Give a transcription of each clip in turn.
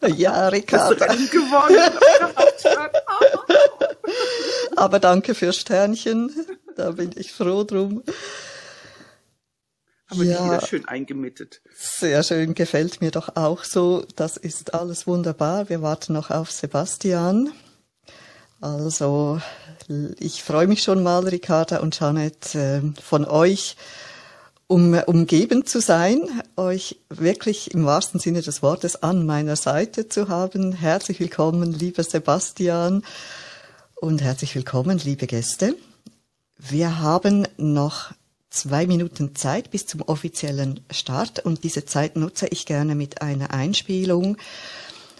Ja, Ricarda. Aber danke für Sternchen. Da bin ich froh drum. Aber ja, die wieder schön eingemittet. Sehr schön, gefällt mir doch auch so. Das ist alles wunderbar. Wir warten noch auf Sebastian. Also, ich freue mich schon mal, Ricarda und Janet, äh, von euch um umgeben zu sein, euch wirklich im wahrsten Sinne des Wortes an meiner Seite zu haben. Herzlich willkommen, lieber Sebastian und herzlich willkommen, liebe Gäste. Wir haben noch zwei Minuten Zeit bis zum offiziellen Start und diese Zeit nutze ich gerne mit einer Einspielung.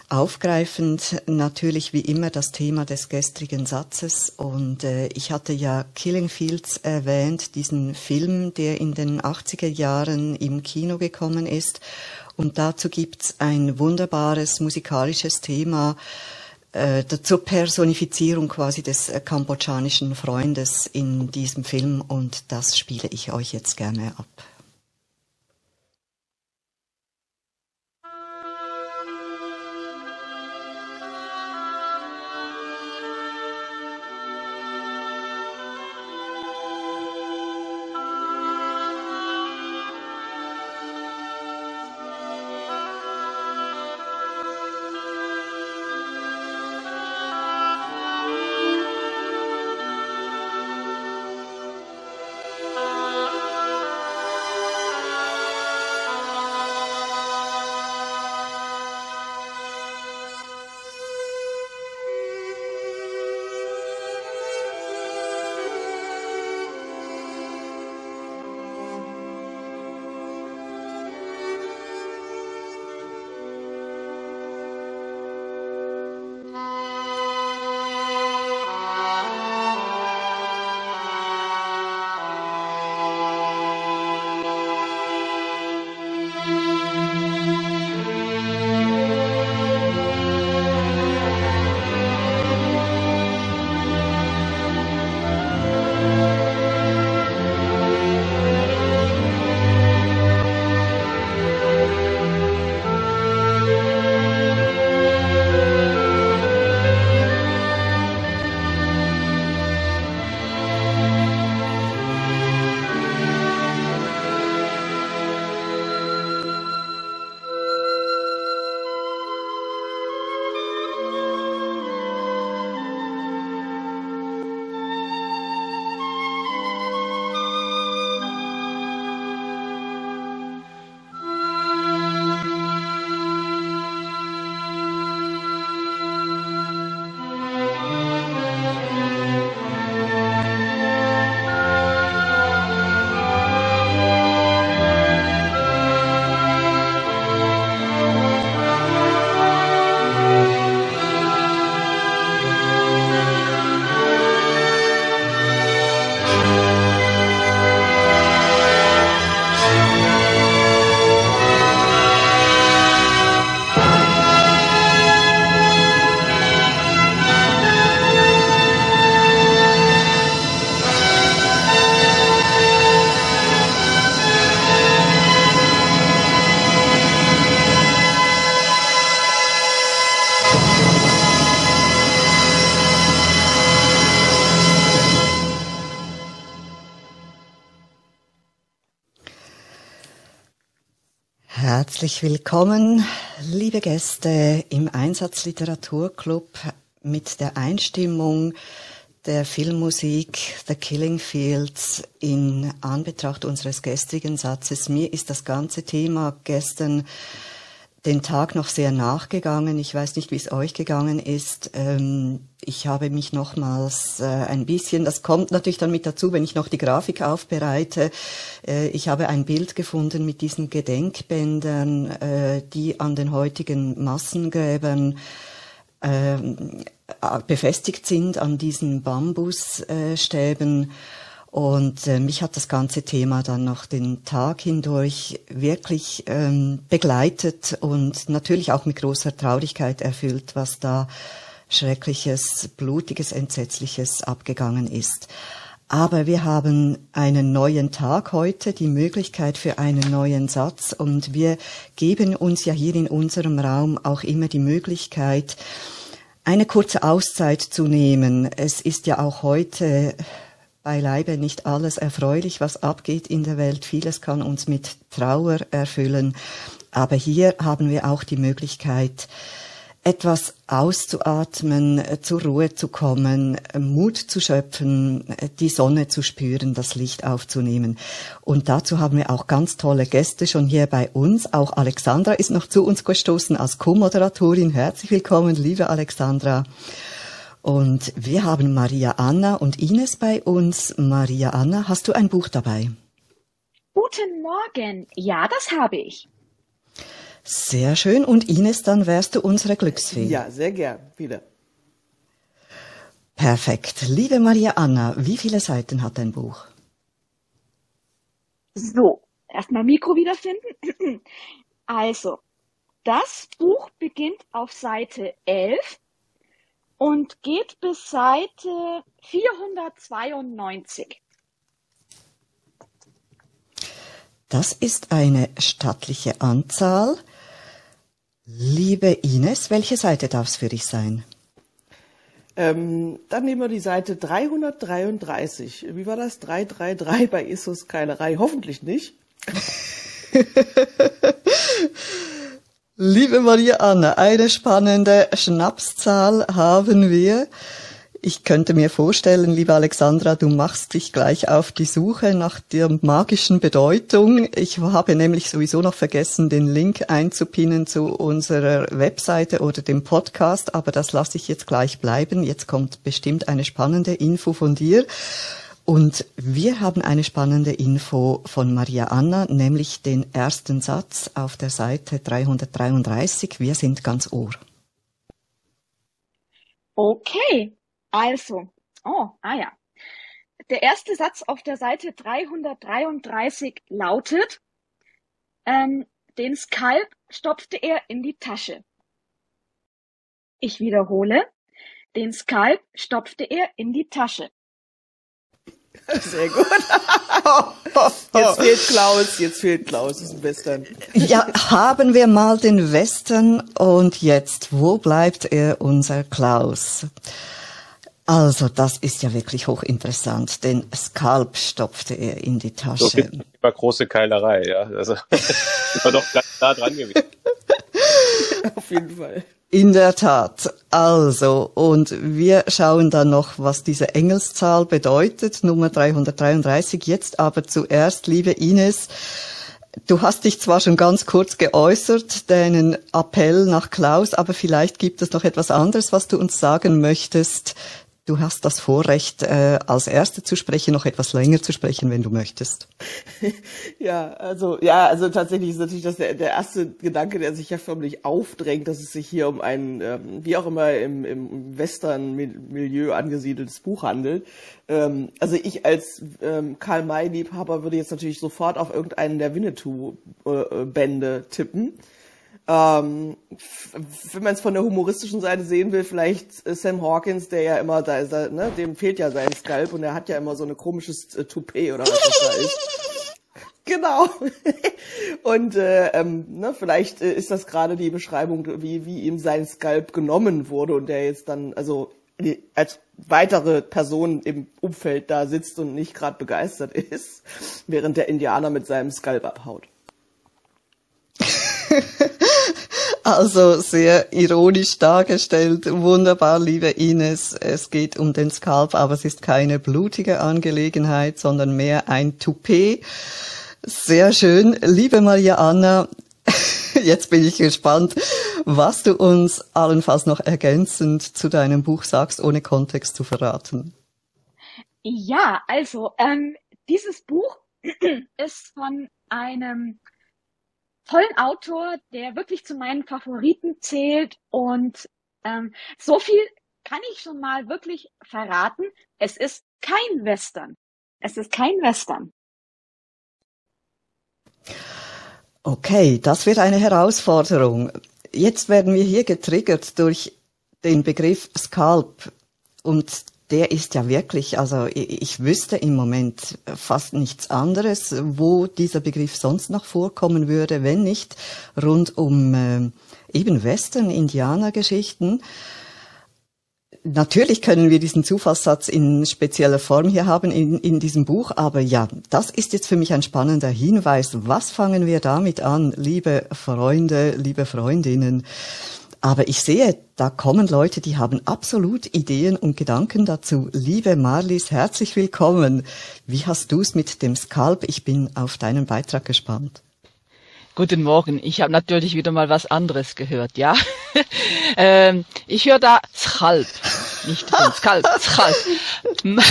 Aufgreifend natürlich wie immer das Thema des gestrigen Satzes. Und äh, ich hatte ja Killing Fields erwähnt, diesen Film, der in den 80er Jahren im Kino gekommen ist. Und dazu gibt's ein wunderbares musikalisches Thema, äh, zur Personifizierung quasi des äh, kambodschanischen Freundes in diesem Film. Und das spiele ich euch jetzt gerne ab. Herzlich willkommen, liebe Gäste im Einsatzliteraturclub mit der Einstimmung der Filmmusik The Killing Fields in Anbetracht unseres gestrigen Satzes. Mir ist das ganze Thema gestern den Tag noch sehr nachgegangen. Ich weiß nicht, wie es euch gegangen ist. Ähm, ich habe mich nochmals äh, ein bisschen, das kommt natürlich dann mit dazu, wenn ich noch die Grafik aufbereite. Äh, ich habe ein Bild gefunden mit diesen Gedenkbändern, äh, die an den heutigen Massengräbern ähm, befestigt sind, an diesen Bambusstäben. Und äh, mich hat das ganze Thema dann noch den Tag hindurch wirklich ähm, begleitet und natürlich auch mit großer Traurigkeit erfüllt, was da Schreckliches, Blutiges, Entsetzliches abgegangen ist. Aber wir haben einen neuen Tag heute, die Möglichkeit für einen neuen Satz und wir geben uns ja hier in unserem Raum auch immer die Möglichkeit, eine kurze Auszeit zu nehmen. Es ist ja auch heute beileibe nicht alles erfreulich, was abgeht in der Welt. Vieles kann uns mit Trauer erfüllen. Aber hier haben wir auch die Möglichkeit, etwas auszuatmen, zur Ruhe zu kommen, Mut zu schöpfen, die Sonne zu spüren, das Licht aufzunehmen. Und dazu haben wir auch ganz tolle Gäste schon hier bei uns. Auch Alexandra ist noch zu uns gestoßen als Co-Moderatorin. Herzlich willkommen, liebe Alexandra. Und wir haben Maria Anna und Ines bei uns. Maria Anna, hast du ein Buch dabei? Guten Morgen. Ja, das habe ich. Sehr schön. Und Ines, dann wärst du unsere Glücksfee. Ja, sehr gern. Wieder. Perfekt. Liebe Maria Anna, wie viele Seiten hat dein Buch? So, erstmal Mikro wiederfinden. Also, das Buch beginnt auf Seite 11 und geht bis Seite 492. Das ist eine stattliche Anzahl. Liebe Ines, welche Seite darf es für dich sein? Ähm, dann nehmen wir die Seite 333. Wie war das? 333 bei Isus Keilerei? Hoffentlich nicht. Liebe Maria Anna, eine spannende Schnapszahl haben wir. Ich könnte mir vorstellen, liebe Alexandra, du machst dich gleich auf die Suche nach der magischen Bedeutung. Ich habe nämlich sowieso noch vergessen, den Link einzupinnen zu unserer Webseite oder dem Podcast, aber das lasse ich jetzt gleich bleiben. Jetzt kommt bestimmt eine spannende Info von dir. Und wir haben eine spannende Info von Maria Anna, nämlich den ersten Satz auf der Seite 333. Wir sind ganz ohr. Okay, also, oh, ah ja. Der erste Satz auf der Seite 333 lautet, ähm, den Skalp stopfte er in die Tasche. Ich wiederhole, den Skalp stopfte er in die Tasche. Sehr gut. Jetzt fehlt Klaus, jetzt fehlt Klaus, das ist ein Western. Ja, haben wir mal den Western und jetzt, wo bleibt er, unser Klaus? Also, das ist ja wirklich hochinteressant. Den Skalp stopfte er in die Tasche. So über große Keilerei, ja. Also, war doch ganz nah dran gewesen. Auf jeden Fall. In der Tat. Also, und wir schauen dann noch, was diese Engelszahl bedeutet, Nummer 333. Jetzt aber zuerst, liebe Ines, Du hast dich zwar schon ganz kurz geäußert, deinen Appell nach Klaus, aber vielleicht gibt es noch etwas anderes, was du uns sagen möchtest Du hast das Vorrecht, äh, als Erste zu sprechen, noch etwas länger zu sprechen, wenn du möchtest. Ja, also ja, also tatsächlich ist natürlich das der, der erste Gedanke, der sich ja förmlich aufdrängt, dass es sich hier um ein, ähm, wie auch immer im, im Western-Milieu angesiedeltes Buch handelt. Ähm, also ich als ähm, Karl May-Liebhaber würde jetzt natürlich sofort auf irgendeinen der Winnetou-Bände äh, tippen. Ähm, wenn man es von der humoristischen Seite sehen will, vielleicht äh, Sam Hawkins, der ja immer da ist, ne, dem fehlt ja sein Skalp und er hat ja immer so eine komisches äh, Toupet oder was das da ist. Genau. und äh, ähm, ne, vielleicht äh, ist das gerade die Beschreibung, wie, wie ihm sein Skalp genommen wurde und der jetzt dann, also als weitere Person im Umfeld da sitzt und nicht gerade begeistert ist, während der Indianer mit seinem Skalp abhaut. Also sehr ironisch dargestellt. Wunderbar, liebe Ines. Es geht um den Skalp, aber es ist keine blutige Angelegenheit, sondern mehr ein Toupet. Sehr schön. Liebe Maria Anna, jetzt bin ich gespannt, was du uns allenfalls noch ergänzend zu deinem Buch sagst, ohne Kontext zu verraten. Ja, also ähm, dieses Buch ist von einem tollen Autor, der wirklich zu meinen Favoriten zählt. Und ähm, so viel kann ich schon mal wirklich verraten. Es ist kein Western. Es ist kein Western. Okay, das wird eine Herausforderung. Jetzt werden wir hier getriggert durch den Begriff Scalp und der ist ja wirklich, also ich, ich wüsste im Moment fast nichts anderes, wo dieser Begriff sonst noch vorkommen würde, wenn nicht rund um äh, eben Western, Indianergeschichten. Natürlich können wir diesen Zufallssatz in spezieller Form hier haben in, in diesem Buch, aber ja, das ist jetzt für mich ein spannender Hinweis. Was fangen wir damit an, liebe Freunde, liebe Freundinnen? Aber ich sehe, da kommen Leute, die haben absolut Ideen und Gedanken dazu. Liebe Marlies, herzlich willkommen. Wie hast du es mit dem Skalp? Ich bin auf deinen Beitrag gespannt. Guten Morgen. Ich habe natürlich wieder mal was anderes gehört, ja. ähm, ich höre da Schalp, nicht Skalp, Schalp.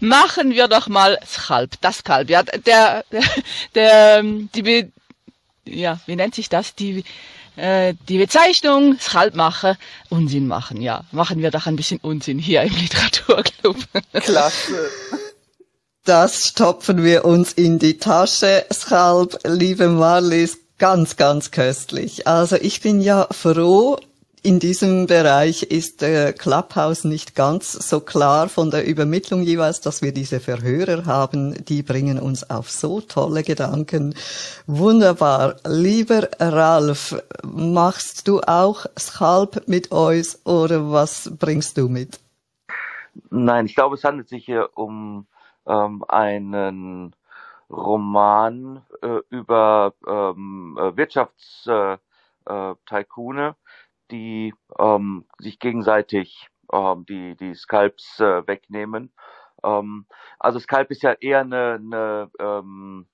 Machen wir doch mal Schalp, das Skalp. Ja, der, der, der, die, ja, wie nennt sich das? Die, äh, die Bezeichnung Schalpmacher Unsinn machen, ja. Machen wir doch ein bisschen Unsinn hier im Literaturclub. Klasse. Das stopfen wir uns in die Tasche. Schalp, liebe Marlies, ganz, ganz köstlich. Also ich bin ja froh, in diesem Bereich ist Clubhouse nicht ganz so klar von der Übermittlung jeweils, dass wir diese Verhörer haben. Die bringen uns auf so tolle Gedanken. Wunderbar. Lieber Ralf, machst du auch Schalp mit uns oder was bringst du mit? Nein, ich glaube, es handelt sich hier um ähm, einen Roman äh, über ähm, Wirtschaftstycoone, äh, äh, die ähm, sich gegenseitig ähm, die, die Skalps äh, wegnehmen. Ähm, also Skalp ist ja eher eine, eine ähm,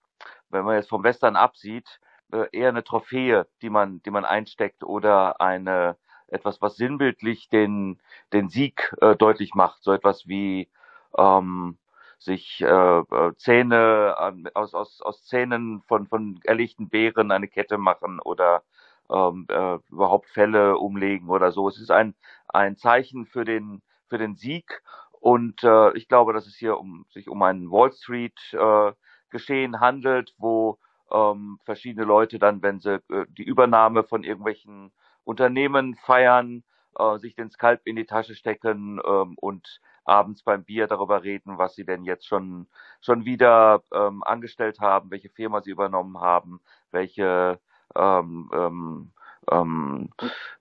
wenn man jetzt vom Western absieht, äh, eher eine Trophäe, die man, die man einsteckt oder eine etwas, was sinnbildlich den, den Sieg äh, deutlich macht. So etwas wie ähm, sich äh, äh Zähne aus, aus, aus Zähnen von, von erlegten Bären eine Kette machen oder ähm, äh, überhaupt Fälle umlegen oder so. Es ist ein, ein Zeichen für den, für den Sieg. Und äh, ich glaube, dass es hier um, sich um ein Wall Street äh, Geschehen handelt, wo ähm, verschiedene Leute dann, wenn sie äh, die Übernahme von irgendwelchen Unternehmen feiern, äh, sich den Skalp in die Tasche stecken ähm, und abends beim Bier darüber reden, was sie denn jetzt schon schon wieder ähm, angestellt haben, welche Firma sie übernommen haben, welche ähm, ähm, ähm,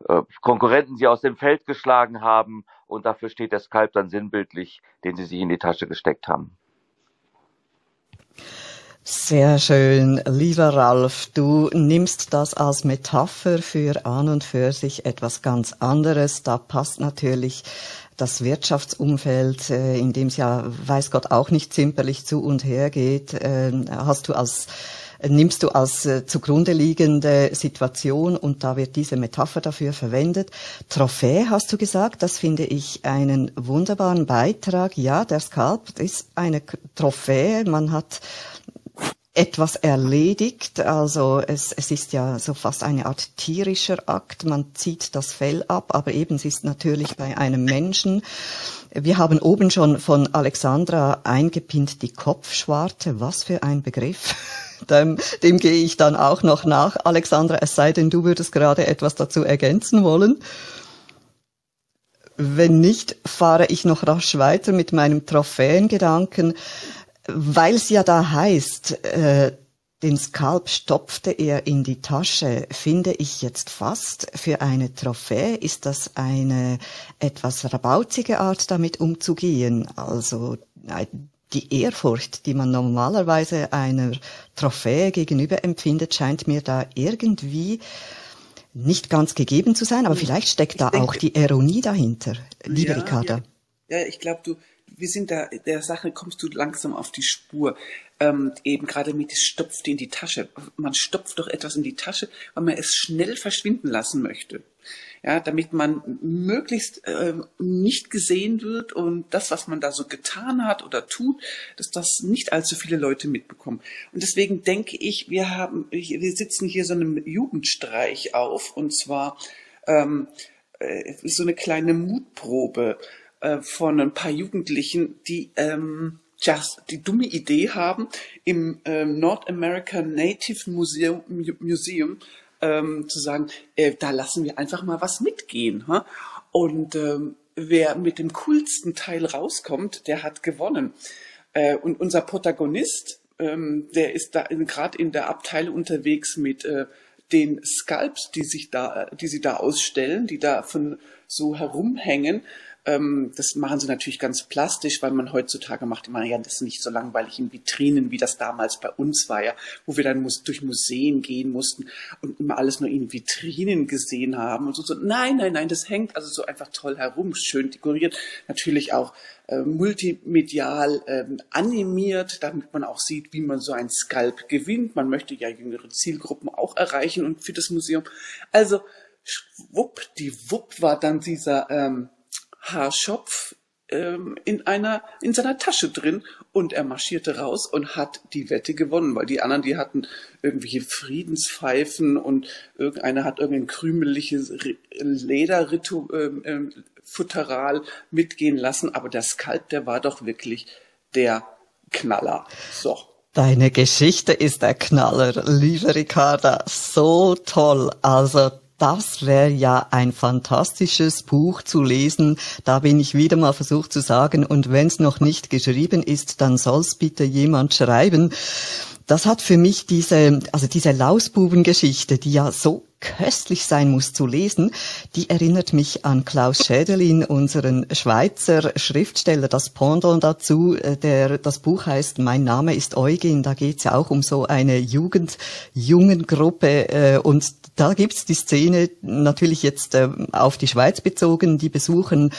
äh, Konkurrenten sie aus dem Feld geschlagen haben und dafür steht der Skalp dann sinnbildlich, den sie sich in die Tasche gesteckt haben. Sehr schön, lieber Ralf, du nimmst das als Metapher für an und für sich etwas ganz anderes. Da passt natürlich das Wirtschaftsumfeld, äh, in dem es ja, weiß Gott, auch nicht zimperlich zu und her geht, äh, hast du als nimmst du als äh, zugrunde liegende Situation und da wird diese Metapher dafür verwendet. Trophäe hast du gesagt, das finde ich einen wunderbaren Beitrag. Ja, der Skalp ist eine Trophäe. Man hat etwas erledigt. Also es, es ist ja so fast eine Art tierischer Akt. Man zieht das Fell ab, aber eben es ist natürlich bei einem Menschen. Wir haben oben schon von Alexandra eingepinnt die Kopfschwarte. Was für ein Begriff. Dem, dem gehe ich dann auch noch nach. Alexandra, es sei denn, du würdest gerade etwas dazu ergänzen wollen. Wenn nicht, fahre ich noch rasch weiter mit meinem Trophäengedanken, weil es ja da heißt, äh, den Skalp stopfte er in die Tasche, finde ich jetzt fast für eine Trophäe ist das eine etwas rabauzige Art, damit umzugehen. Also die Ehrfurcht, die man normalerweise einer Trophäe gegenüber empfindet, scheint mir da irgendwie nicht ganz gegeben zu sein, aber vielleicht steckt da denke, auch die Ironie dahinter, liebe ja, Ricarda. Ja, ja ich glaube, du, wir sind da, der Sache kommst du langsam auf die Spur. Ähm, eben gerade mit es stopft in die Tasche. Man stopft doch etwas in die Tasche, weil man es schnell verschwinden lassen möchte ja, damit man möglichst äh, nicht gesehen wird und das, was man da so getan hat oder tut, dass das nicht allzu viele Leute mitbekommen. Und deswegen denke ich, wir haben, wir sitzen hier so einem Jugendstreich auf und zwar ähm, äh, so eine kleine Mutprobe äh, von ein paar Jugendlichen, die ähm, just die dumme Idee haben, im ähm, North American Native Museum, Museum ähm, zu sagen, äh, da lassen wir einfach mal was mitgehen. Ha? Und ähm, wer mit dem coolsten Teil rauskommt, der hat gewonnen. Äh, und unser Protagonist, ähm, der ist da gerade in der Abteilung unterwegs mit äh, den Sculpts, die sich da, die sie da ausstellen, die da von so herumhängen. Ähm, das machen sie natürlich ganz plastisch, weil man heutzutage macht immer, ja, das ist nicht so langweilig in Vitrinen, wie das damals bei uns war, ja, wo wir dann durch Museen gehen mussten und immer alles nur in Vitrinen gesehen haben und so. so. Nein, nein, nein, das hängt also so einfach toll herum, schön dekoriert, natürlich auch äh, multimedial ähm, animiert, damit man auch sieht, wie man so ein Skalp gewinnt. Man möchte ja jüngere Zielgruppen auch erreichen und für das Museum. Also, schwupp, die Wupp war dann dieser ähm, Haarschopf ähm, in einer in seiner Tasche drin und er marschierte raus und hat die Wette gewonnen, weil die anderen, die hatten irgendwelche Friedenspfeifen und irgendeiner hat irgendein krümeliges Lederfutteral ähm, ähm, mitgehen lassen, aber der Skalp, der war doch wirklich der Knaller. So. Deine Geschichte ist der Knaller, liebe Ricarda. So toll. Also das wäre ja ein fantastisches Buch zu lesen. Da bin ich wieder mal versucht zu sagen, und wenn es noch nicht geschrieben ist, dann soll's bitte jemand schreiben. Das hat für mich diese, also diese Lausbubengeschichte, die ja so köstlich sein muss zu lesen, die erinnert mich an Klaus Schädelin, unseren Schweizer Schriftsteller, das Pendant dazu, äh, der, das Buch heißt Mein Name ist Eugen, da geht's ja auch um so eine Jugendjungengruppe äh, und da gibt's die Szene natürlich jetzt äh, auf die Schweiz bezogen, die besuchen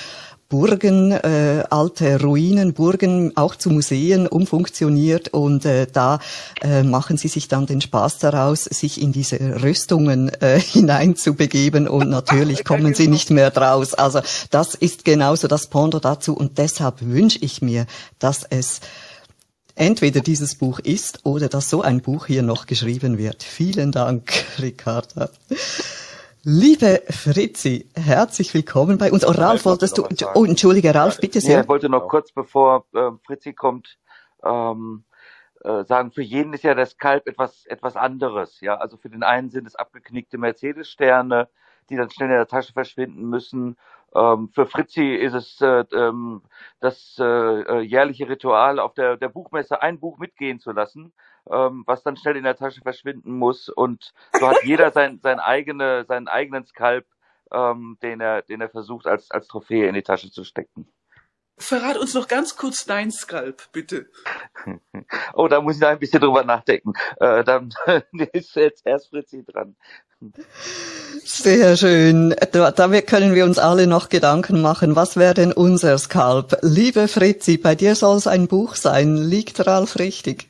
Burgen, äh, alte Ruinen, Burgen auch zu Museen umfunktioniert. Und äh, da äh, machen sie sich dann den Spaß daraus, sich in diese Rüstungen äh, hineinzubegeben. Und natürlich kommen sie nicht mehr draus. Also das ist genauso das Pondo dazu. Und deshalb wünsche ich mir, dass es entweder dieses Buch ist oder dass so ein Buch hier noch geschrieben wird. Vielen Dank, Ricarda. Liebe Fritzi, herzlich willkommen bei uns. Oh, Ralf, wolltest du, oh, entschuldige, Ralf, bitte sehr. Ja, ich wollte noch kurz, bevor äh, Fritzi kommt, ähm, äh, sagen, für jeden ist ja der Skalp etwas, etwas anderes. Ja, also für den einen sind es abgeknickte Mercedes-Sterne, die dann schnell in der Tasche verschwinden müssen. Ähm, für Fritzi ist es äh, ähm, das äh, äh, jährliche Ritual, auf der, der Buchmesse ein Buch mitgehen zu lassen, ähm, was dann schnell in der Tasche verschwinden muss. Und so hat jeder sein, sein eigene, seinen eigenen Skalp, ähm, den er, den er versucht als, als Trophäe in die Tasche zu stecken. Verrat uns noch ganz kurz dein Skalp, bitte. Oh, da muss ich noch ein bisschen drüber nachdenken. Äh, dann ist jetzt erst Fritzi dran. Sehr schön. Da, damit können wir uns alle noch Gedanken machen. Was wäre denn unser Skalp? Liebe Fritzi, bei dir soll es ein Buch sein. Liegt Ralf richtig?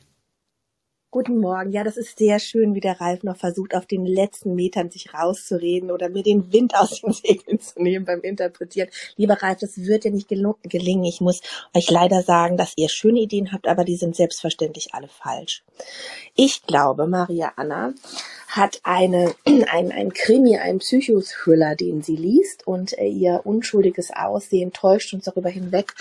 Guten Morgen. Ja, das ist sehr schön, wie der Ralf noch versucht, auf den letzten Metern sich rauszureden oder mir den Wind aus den Segeln zu nehmen beim Interpretieren. Lieber Ralf, das wird dir nicht gelingen. Ich muss euch leider sagen, dass ihr schöne Ideen habt, aber die sind selbstverständlich alle falsch. Ich glaube, Maria Anna hat eine, ein, ein Krimi, ein Psychothriller, den sie liest und äh, ihr unschuldiges Aussehen täuscht uns darüber hinweg,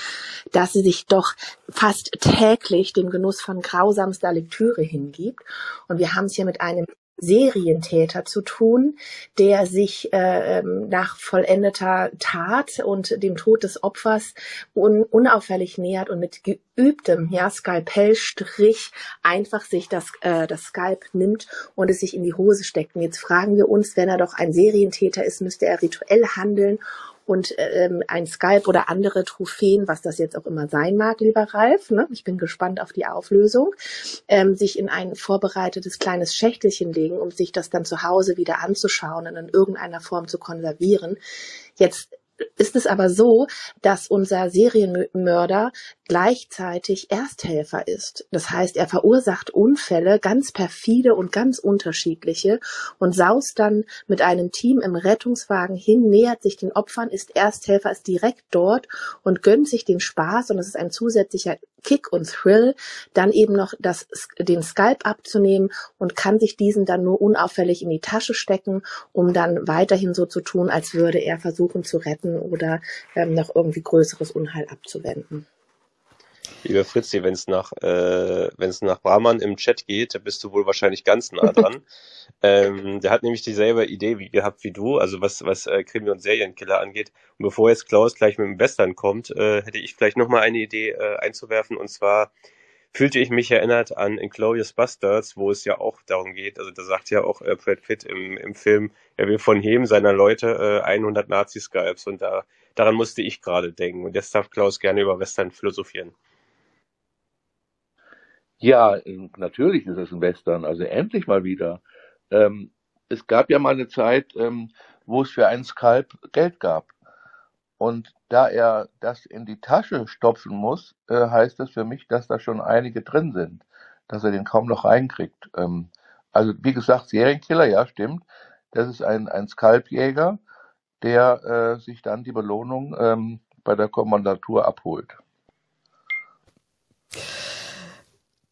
dass sie sich doch fast täglich dem Genuss von grausamster Lektüre hingibt. Und wir haben es hier mit einem Serientäter zu tun, der sich äh, ähm, nach vollendeter Tat und dem Tod des Opfers un unauffällig nähert und mit geübtem ja, Skalpellstrich einfach sich das, äh, das Skalp nimmt und es sich in die Hose steckt. Und jetzt fragen wir uns, wenn er doch ein Serientäter ist, müsste er rituell handeln und ähm, ein Skype oder andere Trophäen, was das jetzt auch immer sein mag, lieber Ralf, ne? ich bin gespannt auf die Auflösung, ähm, sich in ein vorbereitetes kleines Schächtelchen legen, um sich das dann zu Hause wieder anzuschauen und in irgendeiner Form zu konservieren. Jetzt ist es aber so, dass unser Serienmörder gleichzeitig Ersthelfer ist. Das heißt, er verursacht Unfälle, ganz perfide und ganz unterschiedliche und saust dann mit einem Team im Rettungswagen hin, nähert sich den Opfern, ist Ersthelfer, ist direkt dort und gönnt sich den Spaß und es ist ein zusätzlicher Kick und Thrill, dann eben noch das, den Skalp abzunehmen und kann sich diesen dann nur unauffällig in die Tasche stecken, um dann weiterhin so zu tun, als würde er versuchen zu retten oder ähm, noch irgendwie größeres Unheil abzuwenden. Lieber Fritzi, wenn es nach, äh, wenn es nach Brahman im Chat geht, da bist du wohl wahrscheinlich ganz nah dran. ähm, der hat nämlich dieselbe Idee wie gehabt wie du, also was, was äh, Krimi- und Serienkiller angeht. Und bevor jetzt Klaus gleich mit dem Western kommt, äh, hätte ich vielleicht nochmal eine Idee äh, einzuwerfen. Und zwar fühlte ich mich erinnert an Inglourious Bastards, wo es ja auch darum geht, also da sagt ja auch äh, Brad Pitt im, im Film, er will von jedem seiner Leute äh, 100 Nazi-Skypes und da, daran musste ich gerade denken. Und jetzt darf Klaus gerne über Western philosophieren. Ja, natürlich ist es ein Western, also endlich mal wieder. Ähm, es gab ja mal eine Zeit, ähm, wo es für einen Skalp Geld gab. Und da er das in die Tasche stopfen muss, äh, heißt das für mich, dass da schon einige drin sind, dass er den kaum noch reinkriegt. Ähm, also wie gesagt, Serienkiller, ja, stimmt. Das ist ein, ein Skalpjäger, der äh, sich dann die Belohnung ähm, bei der Kommandatur abholt.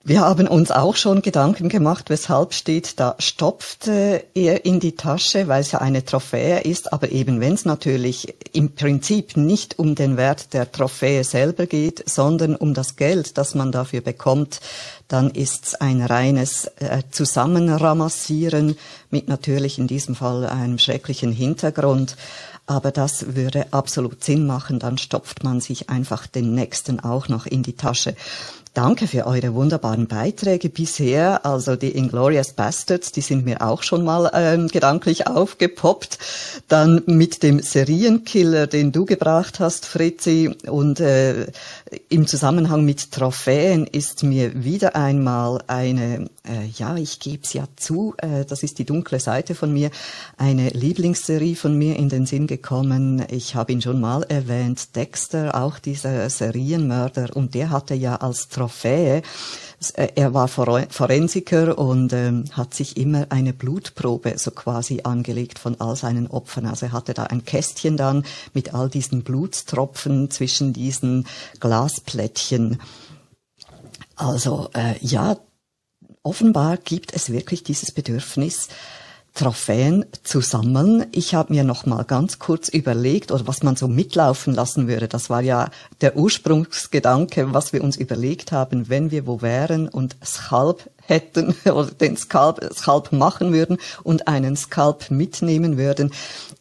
Wir haben uns auch schon Gedanken gemacht, weshalb steht, da stopft äh, er in die Tasche, weil es ja eine Trophäe ist, aber eben wenn es natürlich im Prinzip nicht um den Wert der Trophäe selber geht, sondern um das Geld, das man dafür bekommt, dann ist es ein reines äh, Zusammenramassieren mit natürlich in diesem Fall einem schrecklichen Hintergrund. Aber das würde absolut Sinn machen, dann stopft man sich einfach den nächsten auch noch in die Tasche. Danke für eure wunderbaren Beiträge bisher. Also die Inglorious Bastards, die sind mir auch schon mal ähm, gedanklich aufgepoppt. Dann mit dem Serienkiller, den du gebracht hast, Fritzi. Und äh, im Zusammenhang mit Trophäen ist mir wieder einmal eine, äh, ja, ich gebe es ja zu, äh, das ist die dunkle Seite von mir, eine Lieblingsserie von mir in den Sinn gekommen. Ich habe ihn schon mal erwähnt, Dexter, auch dieser Serienmörder. Und der hatte ja als Trophäe. Äh, er war Forensiker und ähm, hat sich immer eine Blutprobe so quasi angelegt von all seinen Opfern. Also er hatte da ein Kästchen dann mit all diesen Blutstropfen zwischen diesen Glasplättchen. Also äh, ja, offenbar gibt es wirklich dieses Bedürfnis, Trophäen zu sammeln. Ich habe mir noch mal ganz kurz überlegt, oder was man so mitlaufen lassen würde. Das war ja der Ursprungsgedanke, was wir uns überlegt haben, wenn wir wo wären und Schalp hätten oder den Skalp, Skalp machen würden und einen Skalp mitnehmen würden.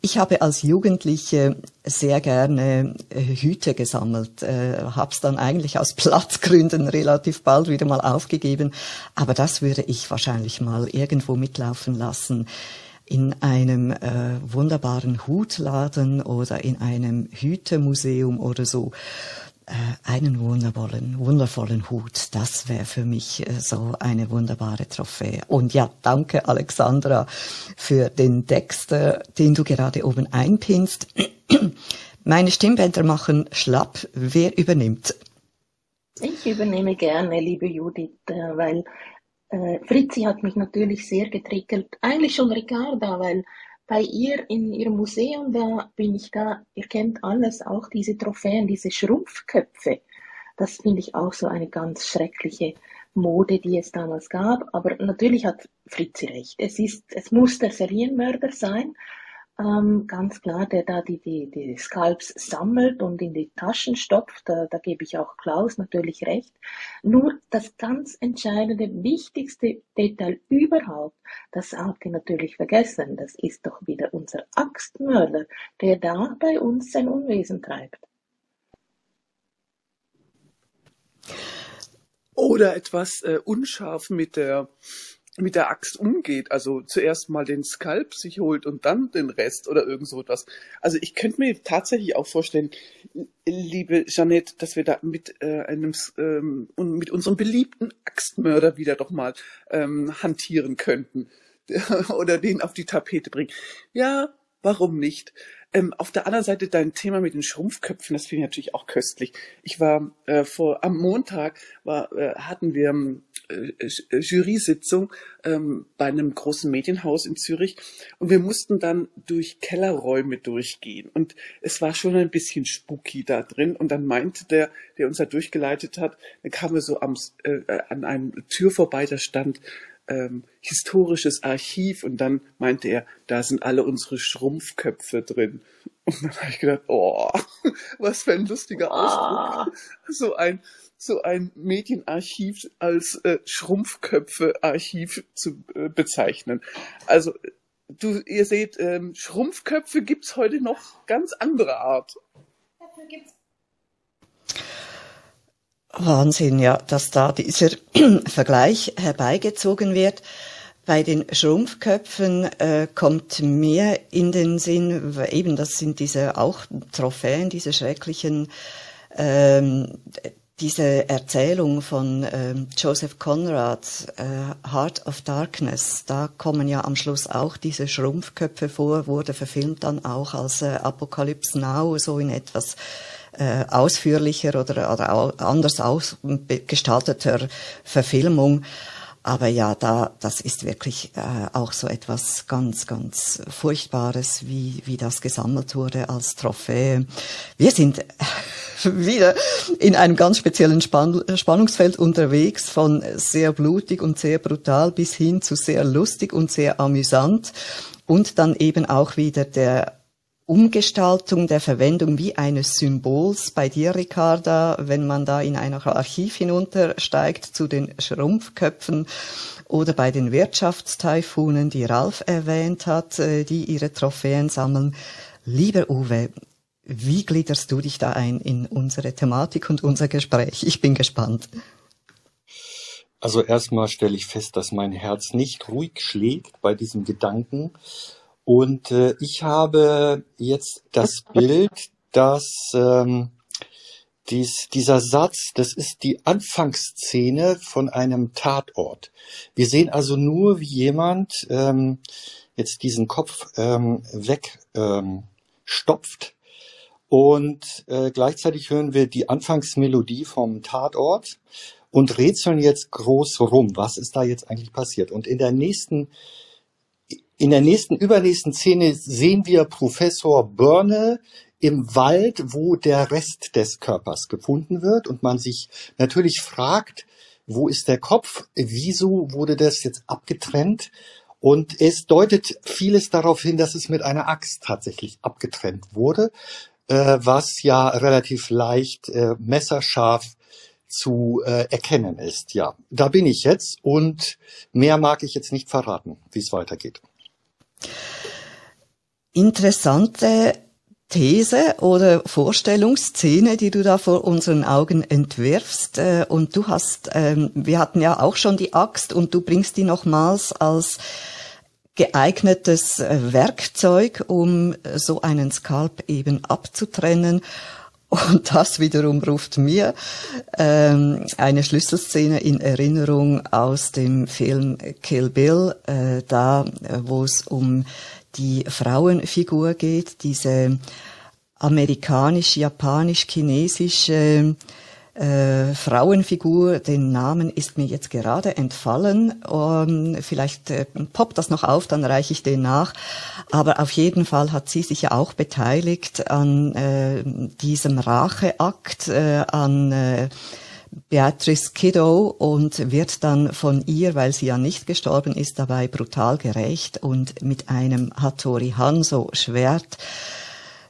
Ich habe als Jugendliche sehr gerne äh, Hüte gesammelt, äh, habe es dann eigentlich aus Platzgründen relativ bald wieder mal aufgegeben, aber das würde ich wahrscheinlich mal irgendwo mitlaufen lassen. In einem äh, wunderbaren Hutladen oder in einem Hütemuseum oder so einen wundervollen, wundervollen Hut. Das wäre für mich äh, so eine wunderbare Trophäe. Und ja, danke Alexandra für den Dexter, den du gerade oben einpinst. Meine Stimmbänder machen schlapp. Wer übernimmt? Ich übernehme gerne, liebe Judith, äh, weil äh, Fritzi hat mich natürlich sehr getriggert. Eigentlich schon Ricarda, weil bei ihr in ihrem Museum, da bin ich da, ihr kennt alles, auch diese Trophäen, diese Schrumpfköpfe. Das finde ich auch so eine ganz schreckliche Mode, die es damals gab. Aber natürlich hat Fritzi recht. Es ist, es muss der Serienmörder sein, ähm, ganz klar, der da die, die, die Skalps sammelt und in die Taschen stopft, da, da gebe ich auch Klaus natürlich recht. Nur das ganz entscheidende, wichtigste Detail überhaupt, das habt ihr natürlich vergessen, das ist doch wieder unser Axtmörder, der da bei uns sein Unwesen treibt. Oder etwas äh, unscharf mit der mit der Axt umgeht. Also zuerst mal den Skalp sich holt und dann den Rest oder irgend so etwas. Also ich könnte mir tatsächlich auch vorstellen, liebe Jeanette, dass wir da mit äh, einem ähm, mit unserem beliebten Axtmörder wieder doch mal ähm, hantieren könnten oder den auf die Tapete bringen. Ja, warum nicht? Ähm, auf der anderen Seite dein Thema mit den Schrumpfköpfen, das finde ich natürlich auch köstlich. Ich war äh, vor am Montag war, äh, hatten wir ähm, äh, Jury-Sitzung ähm, bei einem großen Medienhaus in Zürich und wir mussten dann durch Kellerräume durchgehen und es war schon ein bisschen spooky da drin und dann meinte der, der uns da durchgeleitet hat, dann kamen wir so am, äh, an einem Tür vorbei, da stand ähm, historisches Archiv und dann meinte er, da sind alle unsere Schrumpfköpfe drin. Und dann habe ich gedacht, oh, was für ein lustiger Ausdruck. So ein, so ein Medienarchiv als äh, Schrumpfköpfe-Archiv zu äh, bezeichnen. Also du, ihr seht, ähm, Schrumpfköpfe gibt's heute noch ganz andere Art. Dafür gibt's Wahnsinn, ja, dass da dieser Vergleich herbeigezogen wird. Bei den Schrumpfköpfen äh, kommt mir in den Sinn, eben das sind diese auch Trophäen, diese schrecklichen, ähm, diese Erzählung von ähm, Joseph Conrad, äh, Heart of Darkness, da kommen ja am Schluss auch diese Schrumpfköpfe vor, wurde verfilmt dann auch als äh, Apocalypse Now, so in etwas äh, ausführlicher oder, oder anders ausgestalteter Verfilmung. Aber ja, da, das ist wirklich äh, auch so etwas ganz, ganz Furchtbares, wie, wie das gesammelt wurde als Trophäe. Wir sind wieder in einem ganz speziellen Spann Spannungsfeld unterwegs, von sehr blutig und sehr brutal bis hin zu sehr lustig und sehr amüsant. Und dann eben auch wieder der Umgestaltung der Verwendung wie eines Symbols bei dir, Ricarda, wenn man da in ein Archiv hinuntersteigt zu den Schrumpfköpfen oder bei den Wirtschaftstaifunen, die Ralf erwähnt hat, äh, die ihre Trophäen sammeln. Lieber Uwe, wie gliederst du dich da ein in unsere Thematik und unser Gespräch? Ich bin gespannt. Also erstmal stelle ich fest, dass mein Herz nicht ruhig schlägt bei diesem Gedanken, und äh, ich habe jetzt das Bild, dass ähm, dies, dieser Satz, das ist die Anfangsszene von einem Tatort. Wir sehen also nur, wie jemand ähm, jetzt diesen Kopf ähm, wegstopft ähm, stopft. und äh, gleichzeitig hören wir die Anfangsmelodie vom Tatort und rätseln jetzt groß rum, was ist da jetzt eigentlich passiert. Und in der nächsten in der nächsten, übernächsten Szene sehen wir Professor Börne im Wald, wo der Rest des Körpers gefunden wird und man sich natürlich fragt, wo ist der Kopf? Wieso wurde das jetzt abgetrennt? Und es deutet vieles darauf hin, dass es mit einer Axt tatsächlich abgetrennt wurde, äh, was ja relativ leicht äh, messerscharf zu äh, erkennen ist. Ja, da bin ich jetzt und mehr mag ich jetzt nicht verraten, wie es weitergeht. Interessante These oder Vorstellungsszene, die du da vor unseren Augen entwirfst. Äh, und du hast, ähm, wir hatten ja auch schon die Axt und du bringst die nochmals als geeignetes Werkzeug, um so einen Skalp eben abzutrennen. Und das wiederum ruft mir ähm, eine Schlüsselszene in Erinnerung aus dem Film Kill Bill, äh, da äh, wo es um die Frauenfigur geht, diese amerikanisch-japanisch-chinesische äh, Frauenfigur, den Namen ist mir jetzt gerade entfallen. Um, vielleicht äh, poppt das noch auf, dann reiche ich den nach. Aber auf jeden Fall hat sie sich ja auch beteiligt an äh, diesem Racheakt, äh, an äh, Beatrice Kiddo und wird dann von ihr, weil sie ja nicht gestorben ist, dabei brutal gerecht und mit einem Hattori Hanzo Schwert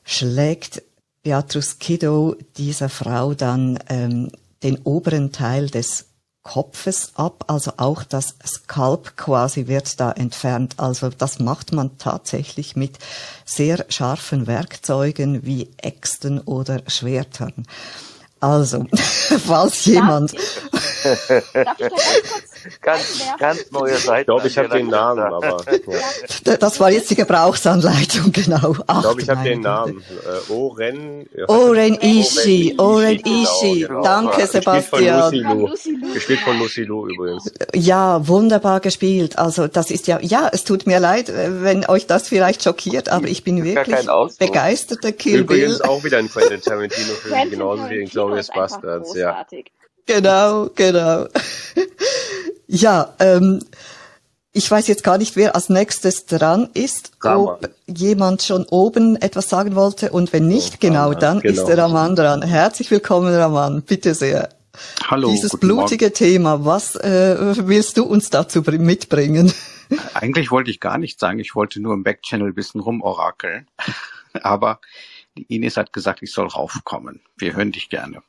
schlägt Beatrice Kiddo dieser Frau dann ähm, den oberen Teil des Kopfes ab, also auch das Skalp quasi wird da entfernt. Also das macht man tatsächlich mit sehr scharfen Werkzeugen wie Äxten oder Schwertern. Also, falls jemand. Darf ich, darf ich ganz, ganz neue Seite. Ich glaube, ich habe den Namen, aber. Ja. Das war jetzt die Gebrauchsanleitung, genau. Ach, ich glaube, ich habe den Namen. Äh, Oren. Oren Ishii. Oren Ishii. Genau, genau. Danke, Sebastian. Gespielt von Lucy Lu übrigens. Ja, wunderbar gespielt. Also, das ist ja, ja, es tut mir leid, wenn euch das vielleicht schockiert, aber ich bin wirklich begeisterter Kill Bill. Übrigens auch wieder ein Quentin Tarantino-Film, genauso wie in Glorious Bastards, ja. Genau, genau. ja, ähm, ich weiß jetzt gar nicht, wer als nächstes dran ist, Raman. ob jemand schon oben etwas sagen wollte und wenn nicht, oh, genau, Raman, dann genau. ist der Raman dran. Herzlich willkommen, Raman, bitte sehr. Hallo, Dieses blutige Morgen. Thema, was äh, willst du uns dazu br- mitbringen? Eigentlich wollte ich gar nichts sagen. Ich wollte nur im Backchannel ein bisschen rumorakeln. Aber Ines hat gesagt, ich soll raufkommen. Wir hören dich gerne.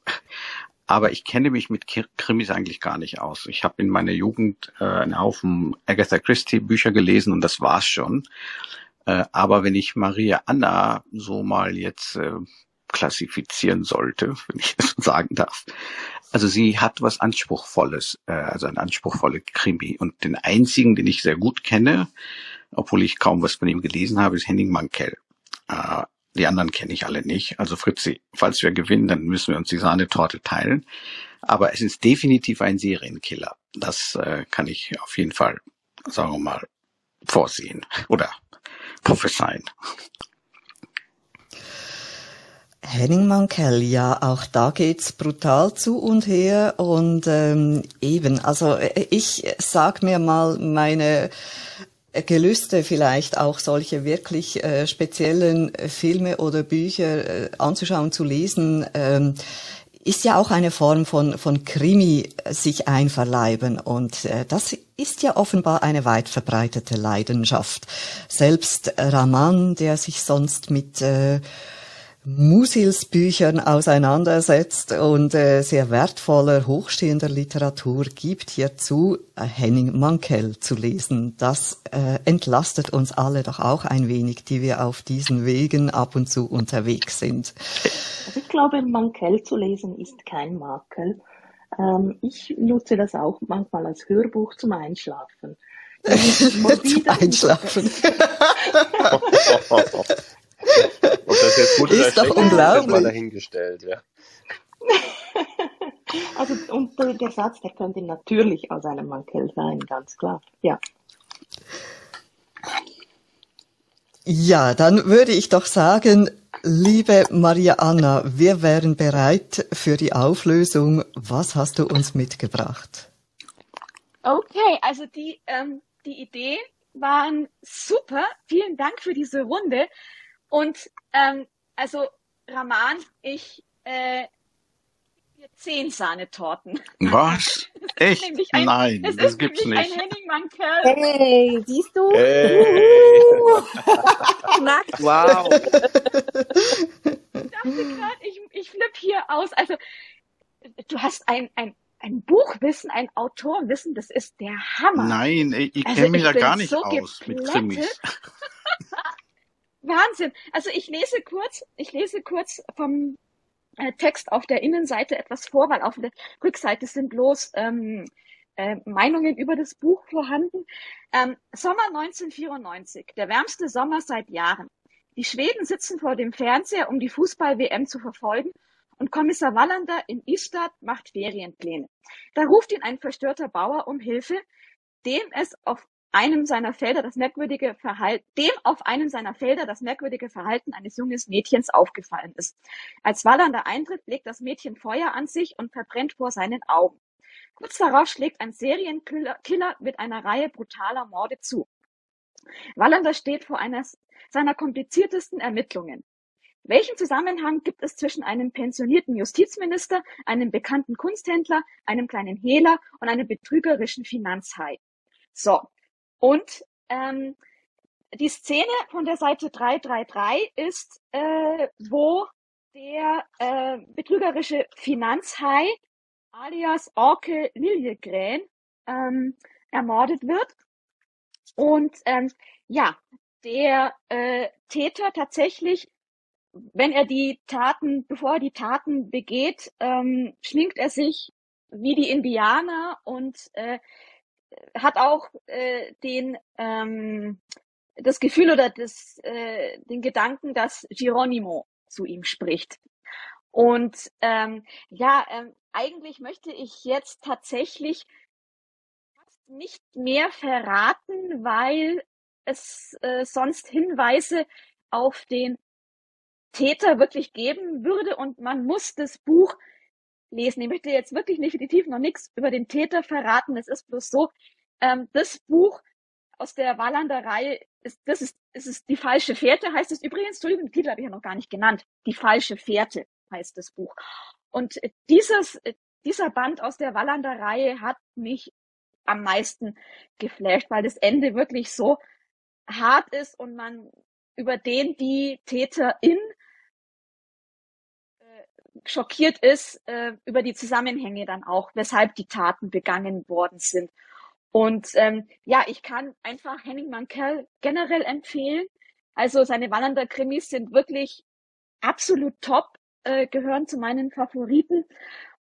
Aber ich kenne mich mit Krimis eigentlich gar nicht aus. Ich habe in meiner Jugend äh, einen Haufen Agatha Christie Bücher gelesen und das war's schon. Äh, aber wenn ich Maria Anna so mal jetzt äh, klassifizieren sollte, wenn ich das sagen darf, also sie hat was Anspruchsvolles, äh, also ein anspruchsvolle Krimi. Und den einzigen, den ich sehr gut kenne, obwohl ich kaum was von ihm gelesen habe, ist Henning Mankell. Äh, die anderen kenne ich alle nicht. Also Fritzi, falls wir gewinnen, dann müssen wir uns die Sahnetorte teilen. Aber es ist definitiv ein Serienkiller. Das äh, kann ich auf jeden Fall, sagen wir mal, vorsehen oder prophezeien. Henning Mankell, ja, auch da geht's brutal zu und her und ähm, eben, also äh, ich sag mir mal meine Gelüste vielleicht auch solche wirklich äh, speziellen äh, Filme oder Bücher äh, anzuschauen, zu lesen, ähm, ist ja auch eine Form von, von Krimi äh, sich einverleiben und äh, das ist ja offenbar eine weit verbreitete Leidenschaft. Selbst Raman, der sich sonst mit äh, Musils Büchern auseinandersetzt und äh, sehr wertvoller, hochstehender Literatur gibt hierzu äh, Henning Mankell zu lesen. Das äh, entlastet uns alle doch auch ein wenig, die wir auf diesen Wegen ab und zu unterwegs sind. Also ich glaube, Mankell zu lesen ist kein Makel. Ähm, ich nutze das auch manchmal als Hörbuch zum Einschlafen. Zum Einschlafen. Ob das jetzt gut oder Ist doch schlecht ist, ist mal unglaublich. dahingestellt, ja. Also, und der, der Satz, der könnte natürlich aus einem Mankell sein, ganz klar. Ja. Ja, dann würde ich doch sagen, liebe Maria Anna, wir wären bereit für die Auflösung. Was hast du uns mitgebracht? Okay, also die, ähm, die Ideen waren super. Vielen Dank für diese Runde. Und ähm, also Raman, ich äh, zehn Sahnetorten. Was? Echt? ein, Nein, es das ist gibt's nicht. ein Henning Mankell. Hey, siehst du? Hey. Wow. Ich dachte gerade, ich, ich flipp hier aus. Also du hast ein, ein, ein Buchwissen, ein Autorwissen, das ist der Hammer. Nein, ich, ich Also kenne mich ich da gar nicht so aus mit geplättet. Krimis. Wahnsinn. Also ich lese kurz, ich lese kurz vom äh, Text auf der Innenseite etwas vor, weil auf der Rückseite sind bloß ähm, äh, Meinungen über das Buch vorhanden. Ähm, Sommer 1994, der wärmste Sommer seit Jahren. Die Schweden sitzen vor dem Fernseher, um die Fußball-WM zu verfolgen, und Kommissar Wallander in Istad macht Ferienpläne. Da ruft ihn ein verstörter Bauer um Hilfe, dem es auf einem seiner Felder das merkwürdige Verhalten, dem auf einem seiner Felder das merkwürdige Verhalten eines jungen Mädchens aufgefallen ist. Als Wallander eintritt, legt das Mädchen Feuer an sich und verbrennt vor seinen Augen. Kurz darauf schlägt ein Serienkiller Killer mit einer Reihe brutaler Morde zu. Wallander steht vor einer seiner kompliziertesten Ermittlungen. Welchen Zusammenhang gibt es zwischen einem pensionierten Justizminister, einem bekannten Kunsthändler, einem kleinen Hehler und einem betrügerischen Finanzhai? So, und ähm, die Szene von der Seite 333 ist, äh, wo der äh, betrügerische Finanzhai alias Orke Liljegren ähm, ermordet wird. Und ähm, ja, der äh, Täter tatsächlich, wenn er die Taten, bevor er die Taten begeht, ähm, schminkt er sich wie die Indianer und äh, hat auch äh, den ähm, das Gefühl oder das, äh, den Gedanken, dass Geronimo zu ihm spricht. Und ähm, ja, ähm, eigentlich möchte ich jetzt tatsächlich nicht mehr verraten, weil es äh, sonst Hinweise auf den Täter wirklich geben würde und man muss das Buch lesen. Ich möchte jetzt wirklich definitiv noch nichts über den Täter verraten. Es ist bloß so, ähm, das Buch aus der Wallander-Reihe ist, das ist, ist es die falsche Fährte, heißt es übrigens. Entschuldigung, den Titel habe ich ja noch gar nicht genannt. Die falsche Fährte heißt das Buch. Und dieses, dieser Band aus der Wallander Reihe hat mich am meisten geflasht, weil das Ende wirklich so hart ist und man über den die Täterin äh, schockiert ist äh, über die Zusammenhänge dann auch, weshalb die Taten begangen worden sind. Und ähm, ja, ich kann einfach Henning Mankell generell empfehlen. Also seine Wallander-Krimis sind wirklich absolut top, äh, gehören zu meinen Favoriten.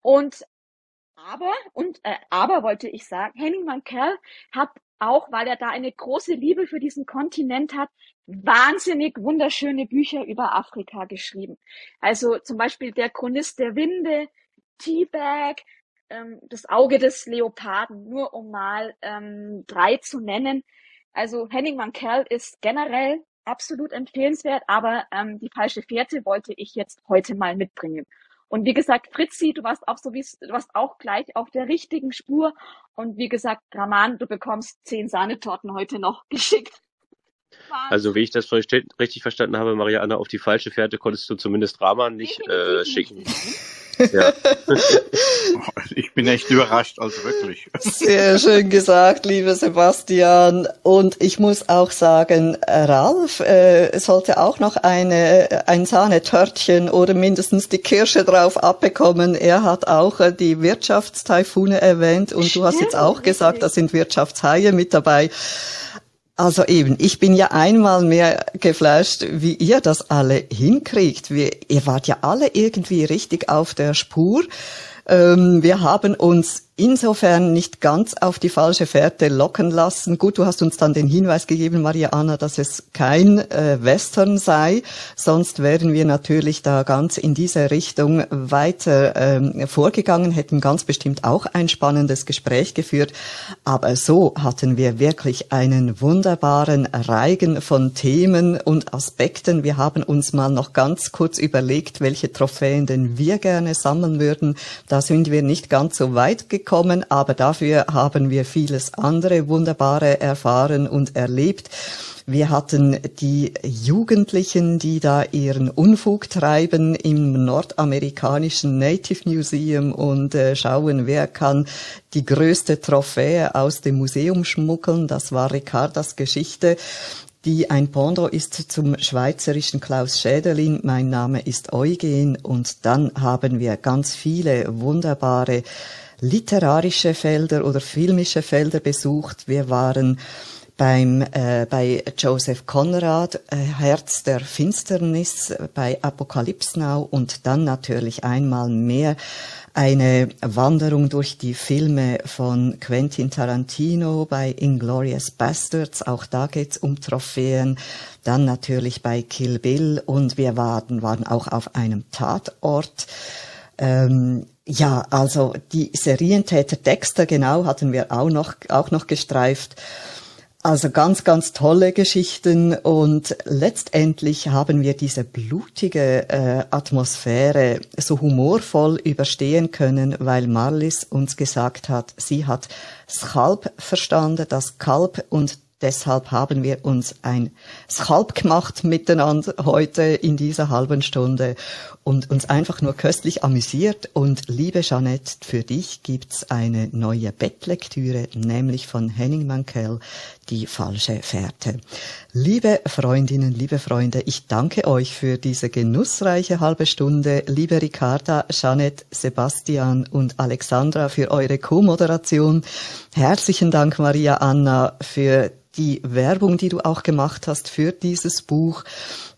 Und aber, und äh, aber wollte ich sagen, Henning Mankell hat auch, weil er da eine große Liebe für diesen Kontinent hat, wahnsinnig wunderschöne Bücher über Afrika geschrieben. Also zum Beispiel Der Chronist der Winde, Teabag, ähm, Das Auge des Leoparden, nur um mal ähm, drei zu nennen. Also Henning Mankell ist generell absolut empfehlenswert, aber ähm, die falsche Fährte wollte ich jetzt heute mal mitbringen. Und wie gesagt, Fritzi, du warst auch so wie du warst auch gleich auf der richtigen Spur. Und wie gesagt, Raman, du bekommst zehn Sahnetorten heute noch geschickt. Also wie ich das richtig verstanden habe, Marianne, auf die falsche Fährte konntest du zumindest Raman nicht äh, schicken. Nicht. Ja. Ich bin echt überrascht, also wirklich. Sehr schön gesagt, lieber Sebastian. Und ich muss auch sagen, Ralf äh, sollte auch noch eine, ein Sahnetörtchen oder mindestens die Kirsche drauf abbekommen. Er hat auch äh, die Wirtschaftstaifune erwähnt und du hast jetzt auch gesagt, da sind Wirtschaftshaie mit dabei. Also eben, ich bin ja einmal mehr geflasht, wie ihr das alle hinkriegt. Wir, ihr wart ja alle irgendwie richtig auf der Spur. Ähm, wir haben uns insofern nicht ganz auf die falsche Fährte locken lassen. Gut, du hast uns dann den Hinweis gegeben, Maria Anna, dass es kein äh, Western sei. Sonst wären wir natürlich da ganz in diese Richtung weiter ähm, vorgegangen, hätten ganz bestimmt auch ein spannendes Gespräch geführt. Aber so hatten wir wirklich einen wunderbaren Reigen von Themen und Aspekten. Wir haben uns mal noch ganz kurz überlegt, welche Trophäen denn wir gerne sammeln würden. Da sind wir nicht ganz so weit gekommen gekommen, aber dafür haben wir vieles andere Wunderbare erfahren und erlebt. Wir hatten die Jugendlichen, die da ihren Unfug treiben im nordamerikanischen Native Museum und äh, schauen, wer kann die größte Trophäe aus dem Museum schmuggeln. Das war Ricardas Geschichte die ein Pendant ist zum schweizerischen Klaus Schäderlin. Mein Name ist Eugen und dann haben wir ganz viele wunderbare literarische Felder oder filmische Felder besucht. Wir waren beim, äh, bei Joseph Conrad, äh, Herz der Finsternis, bei Apocalypse Now und dann natürlich einmal mehr eine Wanderung durch die Filme von Quentin Tarantino bei Inglorious Bastards, auch da geht's um Trophäen, dann natürlich bei Kill Bill und wir waren, waren auch auf einem Tatort. Ähm, ja, also die Serientäter Dexter, genau, hatten wir auch noch, auch noch gestreift. Also ganz, ganz tolle Geschichten und letztendlich haben wir diese blutige äh, Atmosphäre so humorvoll überstehen können, weil Marlis uns gesagt hat, sie hat das verstanden, das Kalb und Deshalb haben wir uns ein Schalb gemacht miteinander heute in dieser halben Stunde und uns einfach nur köstlich amüsiert. Und liebe Jeanette, für dich gibt's eine neue Bettlektüre, nämlich von Henning Mankell, Die falsche Fährte. Liebe Freundinnen, liebe Freunde, ich danke euch für diese genussreiche halbe Stunde. Liebe Ricarda, Jeanette, Sebastian und Alexandra für eure Co-Moderation. Herzlichen Dank, Maria Anna, für die Werbung, die du auch gemacht hast für dieses Buch,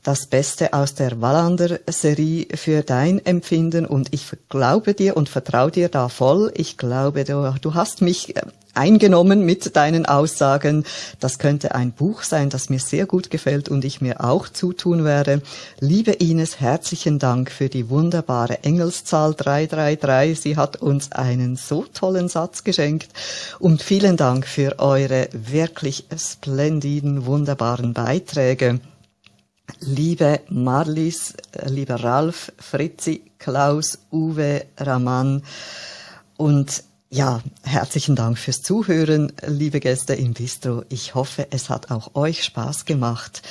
das Beste aus der Wallander-Serie für dein Empfinden und ich glaube dir und vertraue dir da voll. Ich glaube, du, du hast mich äh, eingenommen mit deinen Aussagen. Das könnte ein Buch sein, das mir sehr gut gefällt und ich mir auch zutun werde. Liebe Ines, herzlichen Dank für die wunderbare Engelszahl 333. Sie hat uns einen so tollen Satz geschenkt und vielen Dank für eure wirklich splendiden, wunderbaren Beiträge. Liebe Marlies, lieber Ralf, Fritzi, Klaus, Uwe, Raman und ja, herzlichen Dank fürs Zuhören, liebe Gäste im Bistro. Ich hoffe, es hat auch euch Spaß gemacht.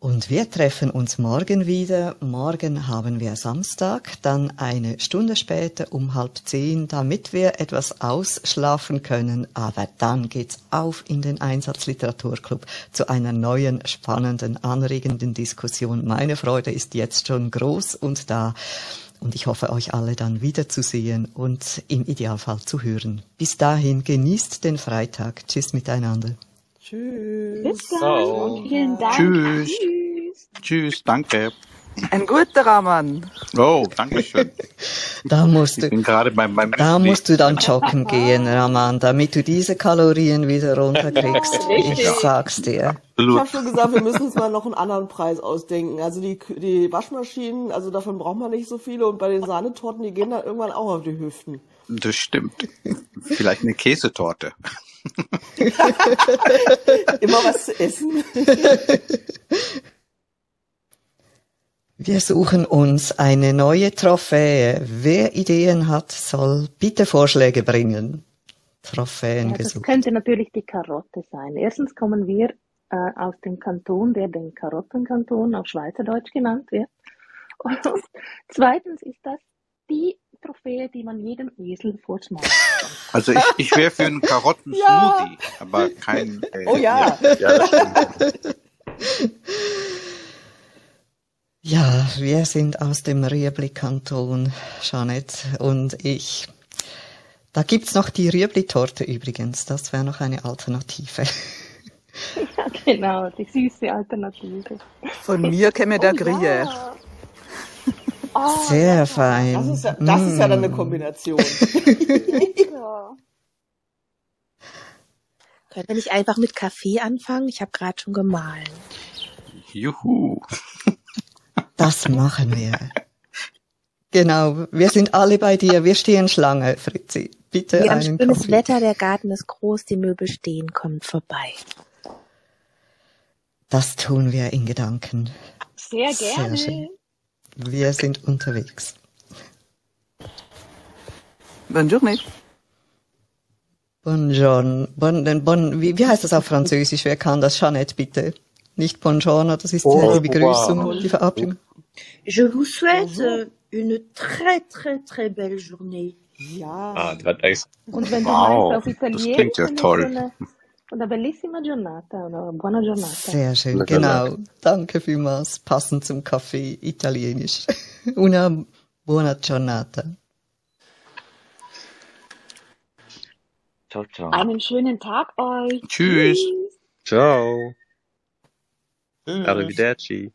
Und wir treffen uns morgen wieder. Morgen haben wir Samstag, dann eine Stunde später um halb zehn, damit wir etwas ausschlafen können. Aber dann geht's auf in den Einsatzliteraturclub zu einer neuen, spannenden, anregenden Diskussion. Meine Freude ist jetzt schon groß und da. Und ich hoffe, euch alle dann wiederzusehen und im Idealfall zu hören. Bis dahin genießt den Freitag. Tschüss miteinander. Tschüss. Bis dann Ciao. und vielen Dank. Tschüss. Tschüss. Tschüss, danke. Ein guter Raman. Oh, danke schön. Da musst du, beim, beim da musst du dann joggen gehen, Raman, damit du diese Kalorien wieder runterkriegst. Ich sag's dir. Ich habe Absolut. schon gesagt, wir müssen uns mal noch einen anderen Preis ausdenken. Also die, die Waschmaschinen, also davon braucht man nicht so viele und bei den Sahnetorten, die gehen dann irgendwann auch auf die Hüften. Das stimmt. Vielleicht eine Käsetorte. Immer was zu essen. Wir suchen uns eine neue Trophäe. Wer Ideen hat, soll bitte Vorschläge bringen. Trophäen Ja, das gesucht. könnte natürlich die Karotte sein. Erstens kommen wir äh, aus dem Kanton, der den Karottenkanton auf Schweizerdeutsch genannt wird. Und zweitens ist das die Trophäe, die man jedem Esel vorschmeißt. Also ich, ich wäre für einen Karotten-Smoothie, aber kein. Äh, Oh ja. ja, das stimmt. Ja, wir sind aus dem Riebli-Kanton, Jeanette und ich. Da gibt's noch die Riebli-Torte übrigens. Das wäre noch eine Alternative. ja, genau, die süße Alternative. Von mir käme der Oh, Gruyère. ja. Oh, Sehr lecker. fein. Das ist ja, das ist ja dann eine Mm. Kombination. Lecker. Können wir nicht einfach mit Kaffee anfangen? Ich habe gerade schon gemahlen. Juhu. Das machen wir. Genau, wir sind alle bei dir. Wir stehen Schlange, Fritzi. Bitte Wir haben einen schönes Kaffee. Wetter, der Garten ist groß, die Möbel stehen, kommt vorbei. Das tun wir in Gedanken. Sehr Sehr gerne. schön. Wir sind unterwegs. Bonne journée. Buongiorno. Bon, bon, wie, wie heißt das auf Französisch? Wer kann das? Jeanette, bitte. Nicht Buongiorno, das ist die Begrüßung, revoir. die Verabschiedung. Je vous souhaite Bonjour. euh, une très très très belle journée. Ja. Ah, das nice. Und wenn du Wow, meinst auf das klingt ja ist toll. so eine, una bellissima giornata oder buona giornata. Sehr schön, Na, genau. Danke vielmals. Passend zum Kaffee, italienisch. Una buona giornata. Ciao, ciao. Einen schönen Tag euch. Tschüss. Tschüss. Ciao. Tschüss. Arrivederci.